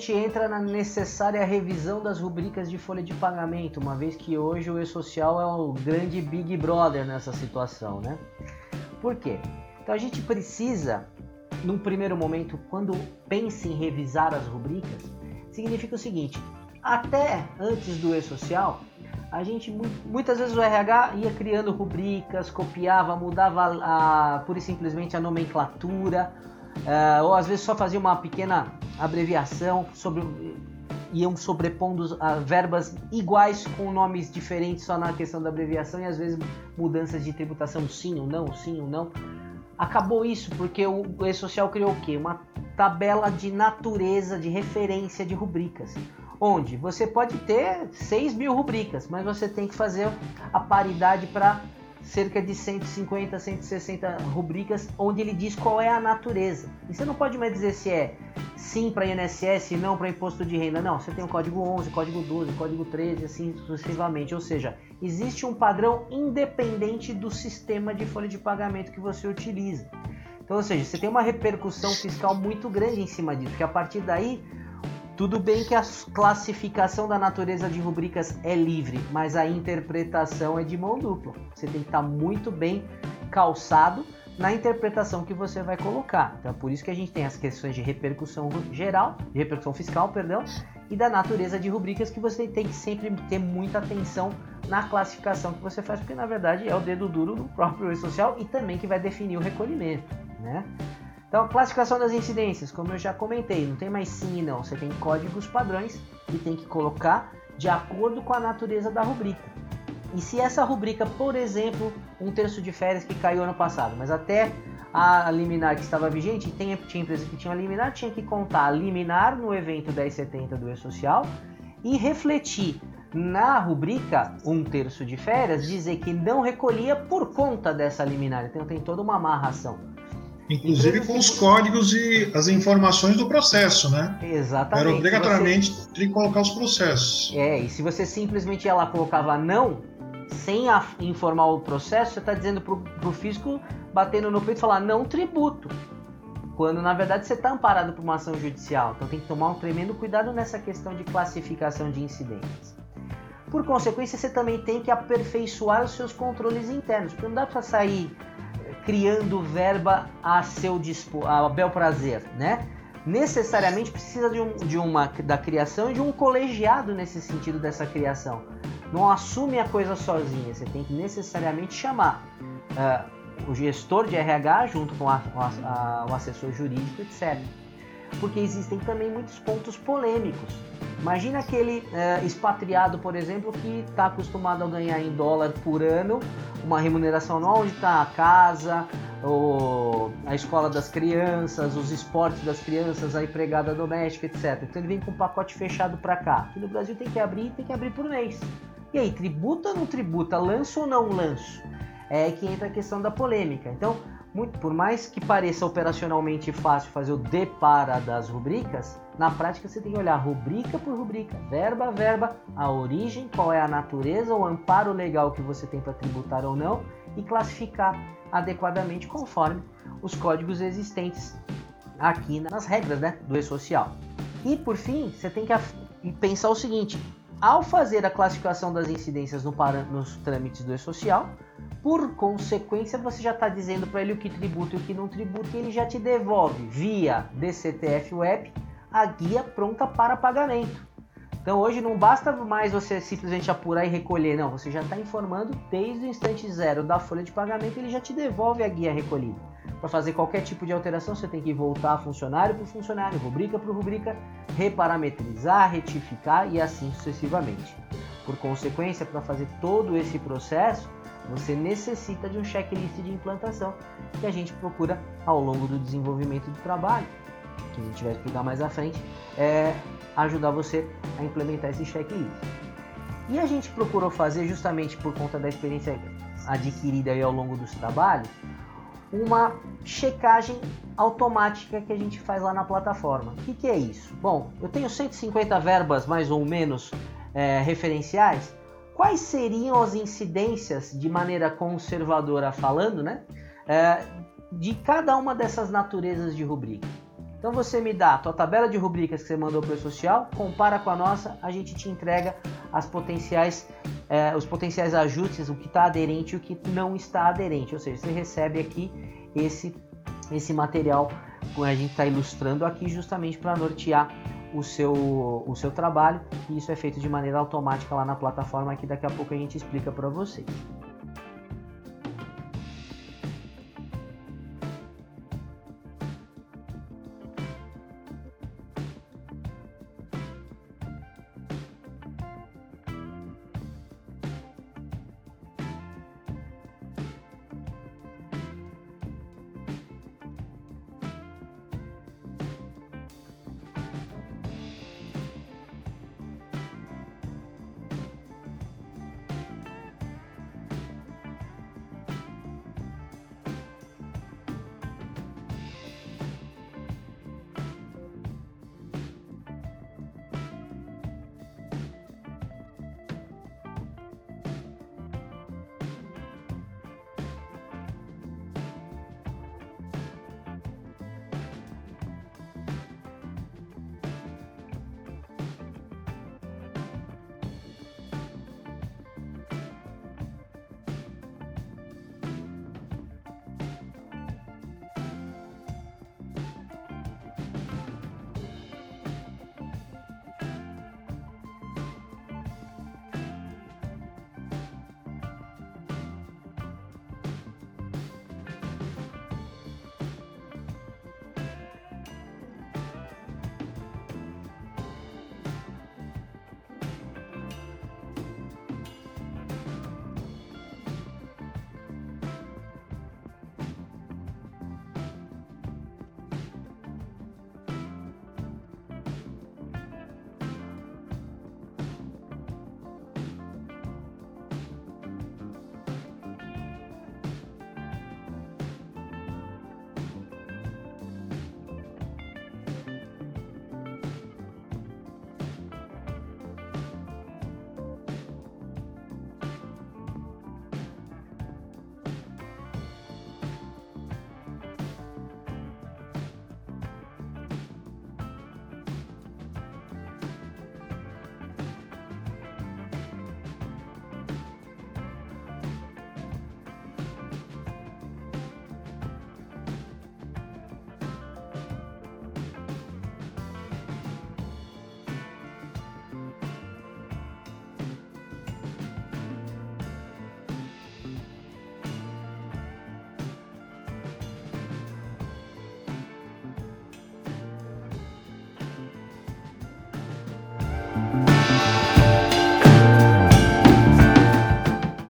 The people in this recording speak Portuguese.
gente entra na necessária revisão das rubricas de folha de pagamento, uma vez que hoje o e-social é o grande Big Brother nessa situação, né? Por quê? Então a gente precisa, num primeiro momento, quando pensa em revisar as rubricas, significa o seguinte: até antes do e-social, a gente muitas vezes o RH ia criando rubricas, copiava, mudava a, pura e simplesmente a nomenclatura, uh, ou às vezes só fazia uma pequena abreviação sobre iam sobrepondo uh, verbas iguais com nomes diferentes só na questão da abreviação e às vezes mudanças de tributação sim ou não, sim ou não. Acabou isso porque o E-Social criou o quê? Uma tabela de natureza, de referência de rubricas onde você pode ter 6 mil rubricas, mas você tem que fazer a paridade para cerca de 150, 160 rubricas, onde ele diz qual é a natureza. E você não pode mais dizer se é sim para INSS e não para imposto de renda. Não, você tem o código 11, código 12, código 13, assim sucessivamente. Ou seja, existe um padrão independente do sistema de folha de pagamento que você utiliza. Então, ou seja, você tem uma repercussão fiscal muito grande em cima disso, porque a partir daí tudo bem que a classificação da natureza de rubricas é livre, mas a interpretação é de mão dupla. Você tem que estar muito bem calçado na interpretação que você vai colocar. Então é por isso que a gente tem as questões de repercussão geral, de repercussão fiscal, perdão, e da natureza de rubricas que você tem que sempre ter muita atenção na classificação que você faz, porque na verdade é o dedo duro do próprio social e também que vai definir o recolhimento, né? Então, classificação das incidências, como eu já comentei, não tem mais sim e não. Você tem códigos padrões e tem que colocar de acordo com a natureza da rubrica. E se essa rubrica, por exemplo, um terço de férias que caiu ano passado, mas até a liminar que estava vigente, tem, tinha empresa que tinha liminar, tinha que contar a liminar no evento 1070 do E-Social e refletir na rubrica um terço de férias, dizer que não recolhia por conta dessa liminar. Então tem toda uma amarração. Inclusive com os códigos e as informações do processo, né? Exatamente. Era obrigatoriamente você... ter que colocar os processos. É, e se você simplesmente ela colocava não, sem a, informar o processo, você está dizendo para o fisco batendo no peito e falar não tributo. Quando na verdade você está amparado por uma ação judicial. Então tem que tomar um tremendo cuidado nessa questão de classificação de incidentes. Por consequência, você também tem que aperfeiçoar os seus controles internos, porque não dá para sair criando verba a seu dispor, a bel prazer, né? Necessariamente precisa de, um, de uma da criação e de um colegiado nesse sentido dessa criação. Não assume a coisa sozinha, você tem que necessariamente chamar uh, o gestor de RH junto com a, a, a, o assessor jurídico, etc. Porque existem também muitos pontos polêmicos. Imagina aquele uh, expatriado, por exemplo, que está acostumado a ganhar em dólar por ano uma remuneração anual onde está a casa, o, a escola das crianças, os esportes das crianças, a empregada doméstica, etc. Então ele vem com um pacote fechado para cá. Aqui no Brasil tem que abrir, tem que abrir por mês. E aí, tributa ou não tributa? Lanço ou não lanço? É que entra a questão da polêmica. Então, muito, por mais que pareça operacionalmente fácil fazer o depara das rubricas, na prática você tem que olhar rubrica por rubrica, verba a verba, a origem, qual é a natureza, o amparo legal que você tem para tributar ou não e classificar adequadamente conforme os códigos existentes aqui nas regras né, do e-social. E por fim, você tem que pensar o seguinte: ao fazer a classificação das incidências no, nos trâmites do e-social, por consequência, você já está dizendo para ele o que tributa e o que não tributa e ele já te devolve via DCTF Web a guia pronta para pagamento. Então hoje não basta mais você simplesmente apurar e recolher, não. Você já está informando desde o instante zero da folha de pagamento, ele já te devolve a guia recolhida. Para fazer qualquer tipo de alteração, você tem que voltar funcionário por funcionário, rubrica por rubrica, reparametrizar, retificar e assim sucessivamente. Por consequência, para fazer todo esse processo, você necessita de um checklist de implantação que a gente procura ao longo do desenvolvimento do trabalho, que a gente vai explicar mais à frente, é ajudar você a implementar esse checklist. E a gente procurou fazer justamente por conta da experiência adquirida ao longo dos trabalhos, uma checagem automática que a gente faz lá na plataforma. O que, que é isso? Bom, eu tenho 150 verbas mais ou menos é, referenciais quais seriam as incidências, de maneira conservadora falando, né, é, de cada uma dessas naturezas de rubrica. Então você me dá a tua tabela de rubricas que você mandou para o social, compara com a nossa, a gente te entrega as potenciais, eh, os potenciais ajustes, o que está aderente e o que não está aderente. Ou seja, você recebe aqui esse, esse material que a gente está ilustrando aqui justamente para nortear o seu, o seu trabalho e isso é feito de maneira automática lá na plataforma que daqui a pouco a gente explica para vocês.